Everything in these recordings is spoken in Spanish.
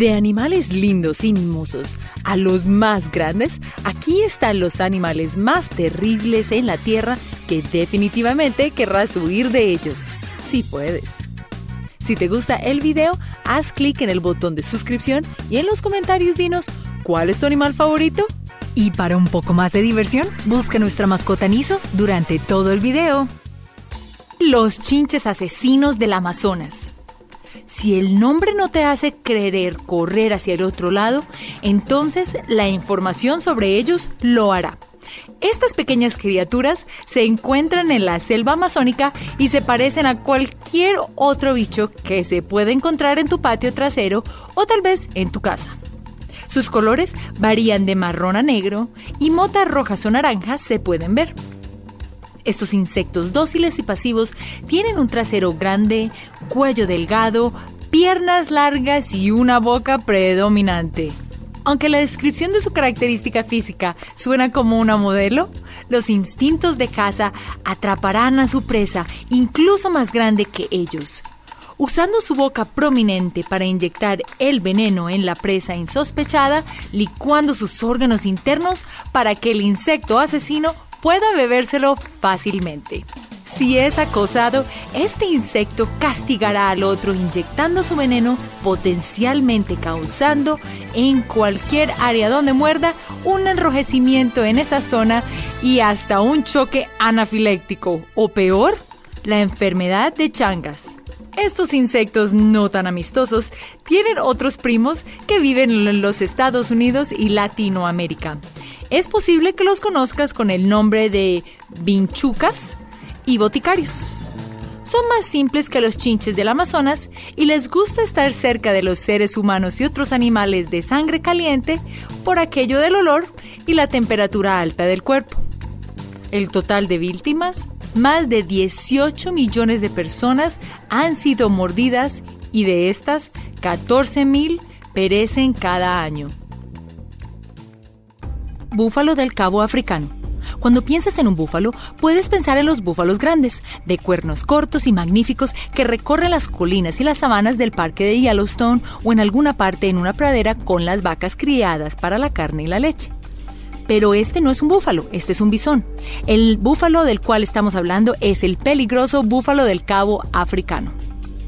De animales lindos y mimosos a los más grandes, aquí están los animales más terribles en la Tierra que definitivamente querrás huir de ellos, si puedes. Si te gusta el video, haz clic en el botón de suscripción y en los comentarios dinos cuál es tu animal favorito. Y para un poco más de diversión, busca nuestra mascota Niso durante todo el video. Los chinches asesinos del Amazonas. Si el nombre no te hace querer correr hacia el otro lado, entonces la información sobre ellos lo hará. Estas pequeñas criaturas se encuentran en la selva amazónica y se parecen a cualquier otro bicho que se puede encontrar en tu patio trasero o tal vez en tu casa. Sus colores varían de marrón a negro y motas rojas o naranjas se pueden ver. Estos insectos dóciles y pasivos tienen un trasero grande, cuello delgado, piernas largas y una boca predominante. Aunque la descripción de su característica física suena como una modelo, los instintos de caza atraparán a su presa incluso más grande que ellos. Usando su boca prominente para inyectar el veneno en la presa insospechada, licuando sus órganos internos para que el insecto asesino pueda bebérselo fácilmente. Si es acosado, este insecto castigará al otro inyectando su veneno, potencialmente causando en cualquier área donde muerda un enrojecimiento en esa zona y hasta un choque anafiléctico o peor, la enfermedad de Changas. Estos insectos no tan amistosos tienen otros primos que viven en los Estados Unidos y Latinoamérica. Es posible que los conozcas con el nombre de vinchucas y boticarios. Son más simples que los chinches del Amazonas y les gusta estar cerca de los seres humanos y otros animales de sangre caliente por aquello del olor y la temperatura alta del cuerpo. El total de víctimas más de 18 millones de personas han sido mordidas y de estas, 14 mil perecen cada año. Búfalo del Cabo Africano. Cuando piensas en un búfalo, puedes pensar en los búfalos grandes, de cuernos cortos y magníficos que recorren las colinas y las sabanas del parque de Yellowstone o en alguna parte en una pradera con las vacas criadas para la carne y la leche. Pero este no es un búfalo, este es un bisón. El búfalo del cual estamos hablando es el peligroso búfalo del cabo africano.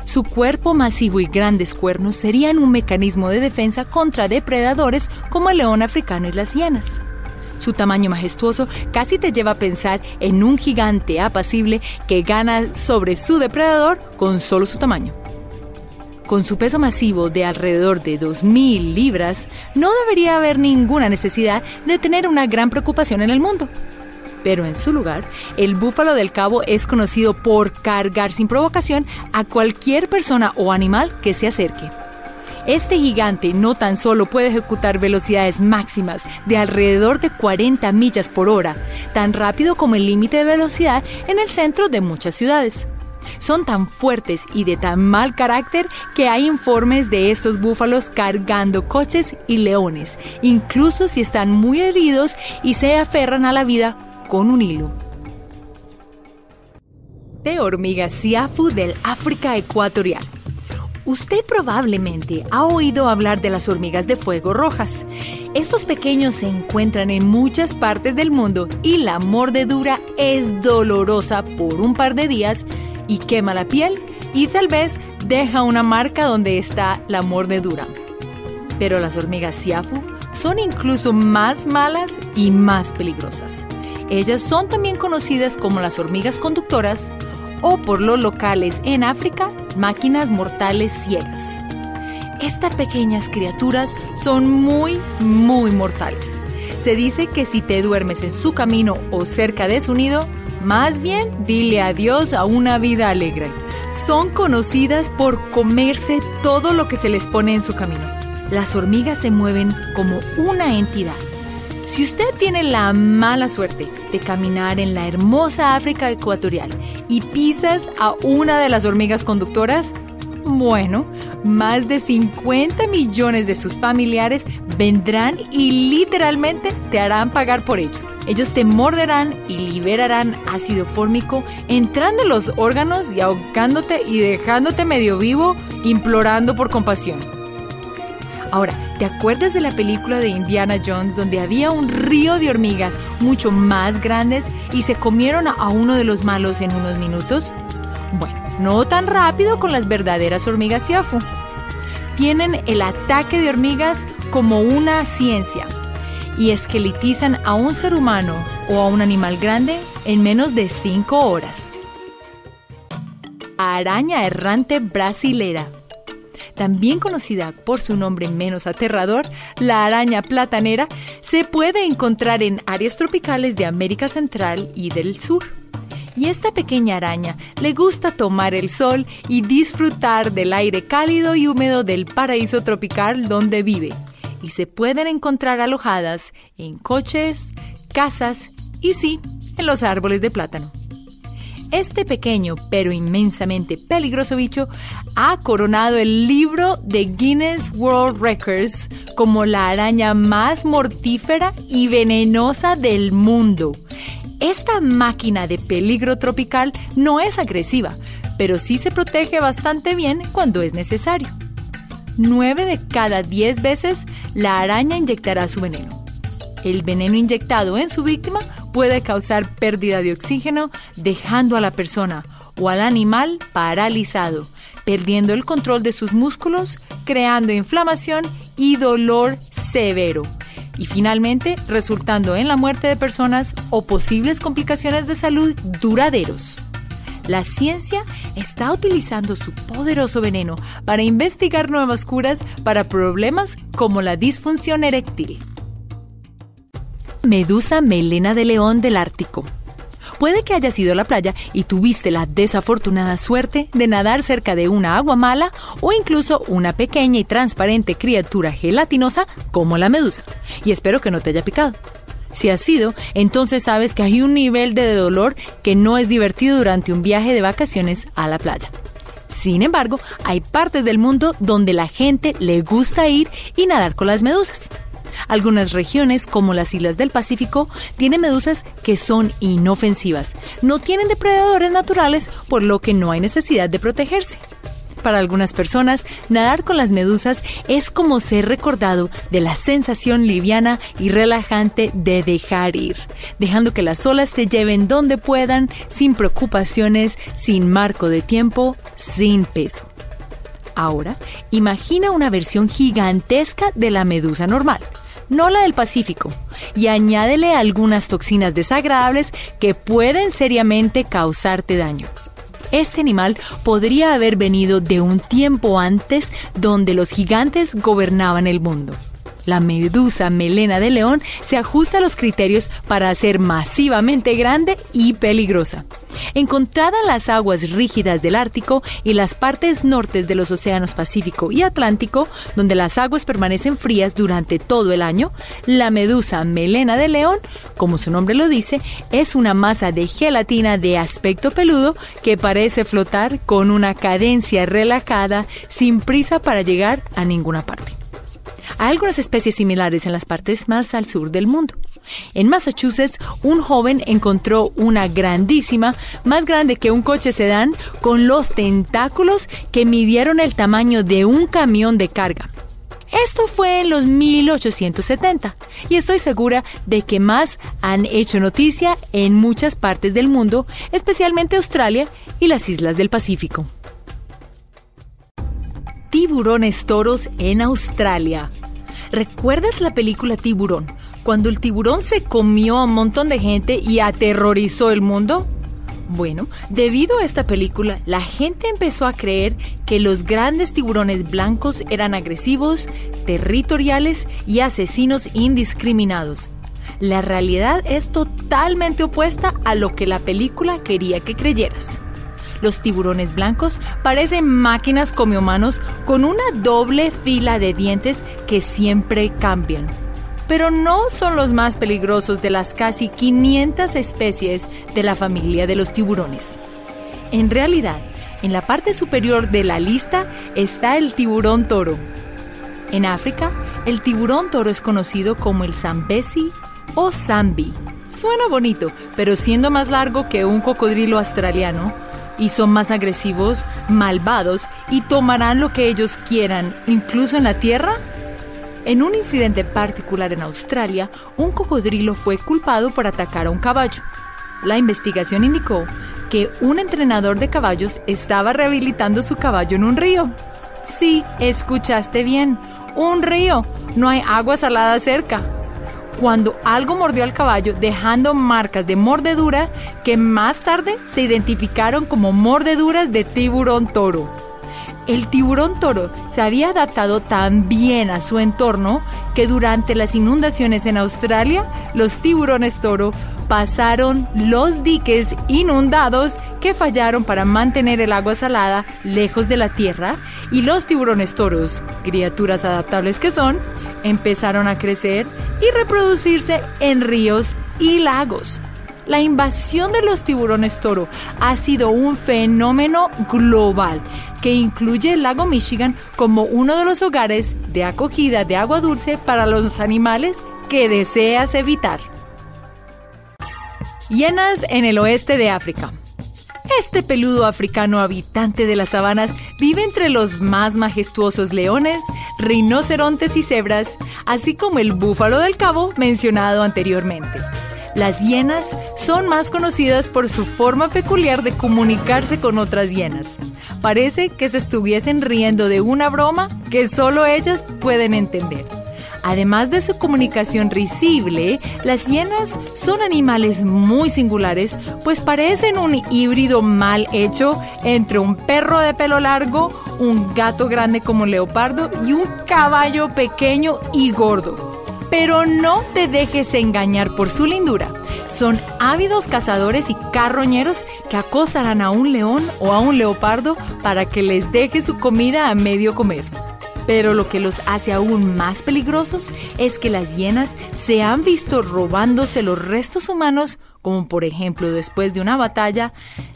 Su cuerpo masivo y grandes cuernos serían un mecanismo de defensa contra depredadores como el león africano y las hienas. Su tamaño majestuoso casi te lleva a pensar en un gigante apacible que gana sobre su depredador con solo su tamaño. Con su peso masivo de alrededor de 2.000 libras, no debería haber ninguna necesidad de tener una gran preocupación en el mundo. Pero en su lugar, el búfalo del cabo es conocido por cargar sin provocación a cualquier persona o animal que se acerque. Este gigante no tan solo puede ejecutar velocidades máximas de alrededor de 40 millas por hora, tan rápido como el límite de velocidad en el centro de muchas ciudades. Son tan fuertes y de tan mal carácter que hay informes de estos búfalos cargando coches y leones, incluso si están muy heridos y se aferran a la vida con un hilo. De hormiga siafu del África ecuatorial. Usted probablemente ha oído hablar de las hormigas de fuego rojas. Estos pequeños se encuentran en muchas partes del mundo y la mordedura es dolorosa por un par de días y quema la piel y tal vez deja una marca donde está la mordedura. Pero las hormigas siafu son incluso más malas y más peligrosas. Ellas son también conocidas como las hormigas conductoras o por los locales en África, máquinas mortales ciegas. Estas pequeñas criaturas son muy, muy mortales. Se dice que si te duermes en su camino o cerca de su nido, más bien, dile adiós a una vida alegre. Son conocidas por comerse todo lo que se les pone en su camino. Las hormigas se mueven como una entidad. Si usted tiene la mala suerte de caminar en la hermosa África ecuatorial y pisas a una de las hormigas conductoras, bueno, más de 50 millones de sus familiares vendrán y literalmente te harán pagar por ello. Ellos te morderán y liberarán ácido fórmico entrando en los órganos y ahogándote y dejándote medio vivo, implorando por compasión. Ahora, ¿te acuerdas de la película de Indiana Jones donde había un río de hormigas mucho más grandes y se comieron a uno de los malos en unos minutos? Bueno, no tan rápido con las verdaderas hormigas Siafu. Tienen el ataque de hormigas como una ciencia y esqueletizan a un ser humano o a un animal grande en menos de 5 horas. Araña errante brasilera también conocida por su nombre menos aterrador, la araña platanera, se puede encontrar en áreas tropicales de América Central y del Sur. Y esta pequeña araña le gusta tomar el sol y disfrutar del aire cálido y húmedo del paraíso tropical donde vive. Y se pueden encontrar alojadas en coches, casas y sí, en los árboles de plátano. Este pequeño pero inmensamente peligroso bicho ha coronado el libro de Guinness World Records como la araña más mortífera y venenosa del mundo. Esta máquina de peligro tropical no es agresiva, pero sí se protege bastante bien cuando es necesario. 9 de cada 10 veces la araña inyectará su veneno. El veneno inyectado en su víctima puede causar pérdida de oxígeno, dejando a la persona o al animal paralizado, perdiendo el control de sus músculos, creando inflamación y dolor severo. Y finalmente, resultando en la muerte de personas o posibles complicaciones de salud duraderos. La ciencia está utilizando su poderoso veneno para investigar nuevas curas para problemas como la disfunción eréctil. Medusa melena de león del Ártico. Puede que hayas ido a la playa y tuviste la desafortunada suerte de nadar cerca de una agua mala o incluso una pequeña y transparente criatura gelatinosa como la medusa. Y espero que no te haya picado. Si has sido, entonces sabes que hay un nivel de dolor que no es divertido durante un viaje de vacaciones a la playa. Sin embargo, hay partes del mundo donde la gente le gusta ir y nadar con las medusas. Algunas regiones, como las islas del Pacífico, tienen medusas que son inofensivas. No tienen depredadores naturales, por lo que no hay necesidad de protegerse. Para algunas personas, nadar con las medusas es como ser recordado de la sensación liviana y relajante de dejar ir, dejando que las olas te lleven donde puedan, sin preocupaciones, sin marco de tiempo, sin peso. Ahora, imagina una versión gigantesca de la medusa normal no la del Pacífico, y añádele algunas toxinas desagradables que pueden seriamente causarte daño. Este animal podría haber venido de un tiempo antes donde los gigantes gobernaban el mundo. La medusa melena de león se ajusta a los criterios para ser masivamente grande y peligrosa. Encontrada en las aguas rígidas del Ártico y las partes nortes de los océanos Pacífico y Atlántico, donde las aguas permanecen frías durante todo el año, la medusa melena de león, como su nombre lo dice, es una masa de gelatina de aspecto peludo que parece flotar con una cadencia relajada sin prisa para llegar a ninguna parte. Hay algunas especies similares en las partes más al sur del mundo. En Massachusetts, un joven encontró una grandísima, más grande que un coche sedán, con los tentáculos que midieron el tamaño de un camión de carga. Esto fue en los 1870 y estoy segura de que más han hecho noticia en muchas partes del mundo, especialmente Australia y las islas del Pacífico. Tiburones toros en Australia. ¿Recuerdas la película Tiburón? Cuando el tiburón se comió a un montón de gente y aterrorizó el mundo. Bueno, debido a esta película, la gente empezó a creer que los grandes tiburones blancos eran agresivos, territoriales y asesinos indiscriminados. La realidad es totalmente opuesta a lo que la película quería que creyeras. Los tiburones blancos parecen máquinas come humanos con una doble fila de dientes que siempre cambian. Pero no son los más peligrosos de las casi 500 especies de la familia de los tiburones. En realidad, en la parte superior de la lista está el tiburón toro. En África, el tiburón toro es conocido como el zambesi o zambi. Suena bonito, pero siendo más largo que un cocodrilo australiano, y son más agresivos, malvados y tomarán lo que ellos quieran, incluso en la tierra? En un incidente particular en Australia, un cocodrilo fue culpado por atacar a un caballo. La investigación indicó que un entrenador de caballos estaba rehabilitando su caballo en un río. Sí, escuchaste bien, un río. No hay agua salada cerca. Cuando algo mordió al caballo dejando marcas de mordedura que más tarde se identificaron como mordeduras de tiburón toro. El tiburón toro se había adaptado tan bien a su entorno que durante las inundaciones en Australia, los tiburones toro pasaron los diques inundados que fallaron para mantener el agua salada lejos de la tierra y los tiburones toros, criaturas adaptables que son, empezaron a crecer y reproducirse en ríos y lagos. La invasión de los tiburones toro ha sido un fenómeno global que incluye el lago Michigan como uno de los hogares de acogida de agua dulce para los animales que deseas evitar. Hienas en el oeste de África. Este peludo africano habitante de las sabanas vive entre los más majestuosos leones, rinocerontes y cebras, así como el búfalo del cabo mencionado anteriormente. Las hienas son más conocidas por su forma peculiar de comunicarse con otras hienas. Parece que se estuviesen riendo de una broma que solo ellas pueden entender. Además de su comunicación risible, las hienas son animales muy singulares, pues parecen un híbrido mal hecho entre un perro de pelo largo, un gato grande como leopardo y un caballo pequeño y gordo. Pero no te dejes engañar por su lindura. Son ávidos cazadores y carroñeros que acosarán a un león o a un leopardo para que les deje su comida a medio comer. Pero lo que los hace aún más peligrosos es que las hienas se han visto robándose los restos humanos, como por ejemplo después de una batalla,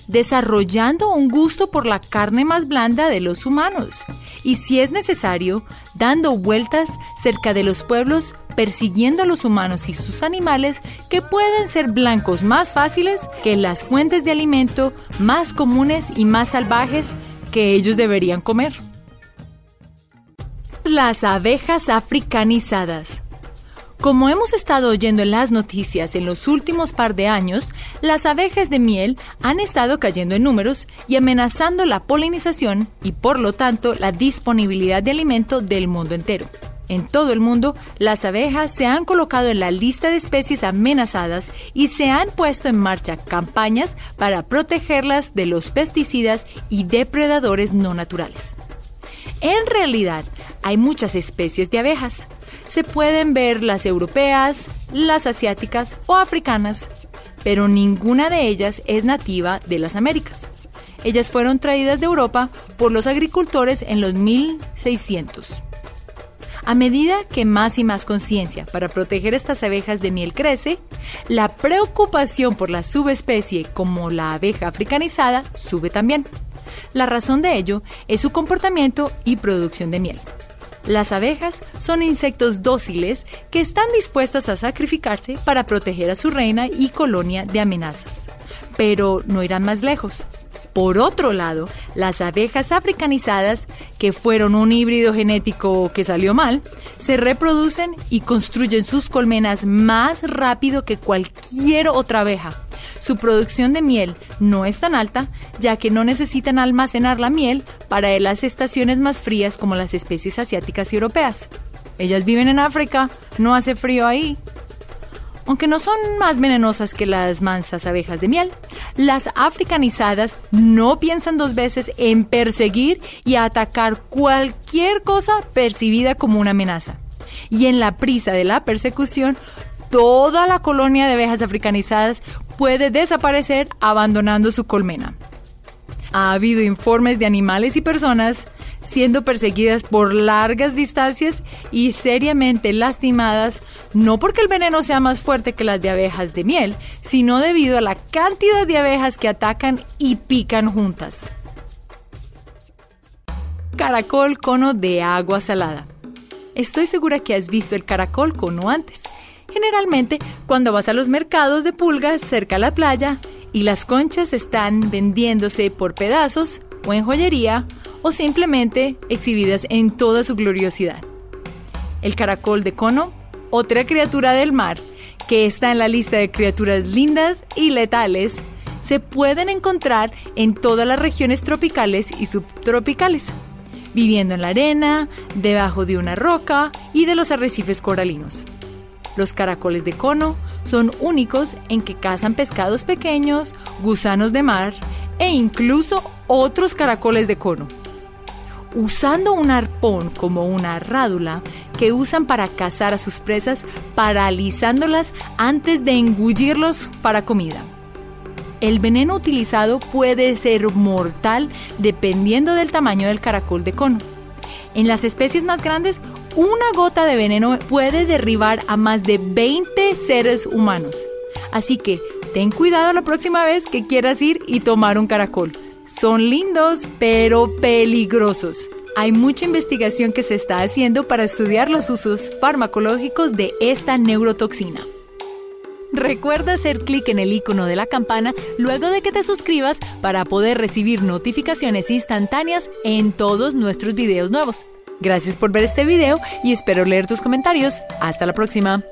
desarrollando un gusto por la carne más blanda de los humanos. Y si es necesario, dando vueltas cerca de los pueblos persiguiendo a los humanos y sus animales que pueden ser blancos más fáciles que las fuentes de alimento más comunes y más salvajes que ellos deberían comer. Las abejas africanizadas. Como hemos estado oyendo en las noticias en los últimos par de años, las abejas de miel han estado cayendo en números y amenazando la polinización y por lo tanto la disponibilidad de alimento del mundo entero. En todo el mundo, las abejas se han colocado en la lista de especies amenazadas y se han puesto en marcha campañas para protegerlas de los pesticidas y depredadores no naturales. En realidad, hay muchas especies de abejas. Se pueden ver las europeas, las asiáticas o africanas, pero ninguna de ellas es nativa de las Américas. Ellas fueron traídas de Europa por los agricultores en los 1600. A medida que más y más conciencia para proteger estas abejas de miel crece, la preocupación por la subespecie como la abeja africanizada sube también. La razón de ello es su comportamiento y producción de miel. Las abejas son insectos dóciles que están dispuestas a sacrificarse para proteger a su reina y colonia de amenazas. Pero no irán más lejos. Por otro lado, las abejas africanizadas, que fueron un híbrido genético que salió mal, se reproducen y construyen sus colmenas más rápido que cualquier otra abeja. Su producción de miel no es tan alta, ya que no necesitan almacenar la miel para las estaciones más frías como las especies asiáticas y europeas. Ellas viven en África, no hace frío ahí, aunque no son más venenosas que las mansas abejas de miel, las africanizadas no piensan dos veces en perseguir y atacar cualquier cosa percibida como una amenaza. Y en la prisa de la persecución, toda la colonia de abejas africanizadas puede desaparecer abandonando su colmena. Ha habido informes de animales y personas siendo perseguidas por largas distancias y seriamente lastimadas, no porque el veneno sea más fuerte que las de abejas de miel, sino debido a la cantidad de abejas que atacan y pican juntas. Caracol cono de agua salada. Estoy segura que has visto el caracol cono antes. Generalmente, cuando vas a los mercados de pulgas cerca a la playa y las conchas están vendiéndose por pedazos o en joyería o simplemente exhibidas en toda su gloriosidad. El caracol de cono, otra criatura del mar, que está en la lista de criaturas lindas y letales, se pueden encontrar en todas las regiones tropicales y subtropicales, viviendo en la arena, debajo de una roca y de los arrecifes coralinos. Los caracoles de cono son únicos en que cazan pescados pequeños, gusanos de mar e incluso otros caracoles de cono. Usando un arpón como una rádula que usan para cazar a sus presas, paralizándolas antes de engullirlos para comida. El veneno utilizado puede ser mortal dependiendo del tamaño del caracol de cono. En las especies más grandes, una gota de veneno puede derribar a más de 20 seres humanos. Así que ten cuidado la próxima vez que quieras ir y tomar un caracol. Son lindos, pero peligrosos. Hay mucha investigación que se está haciendo para estudiar los usos farmacológicos de esta neurotoxina. Recuerda hacer clic en el icono de la campana luego de que te suscribas para poder recibir notificaciones instantáneas en todos nuestros videos nuevos. Gracias por ver este video y espero leer tus comentarios. Hasta la próxima.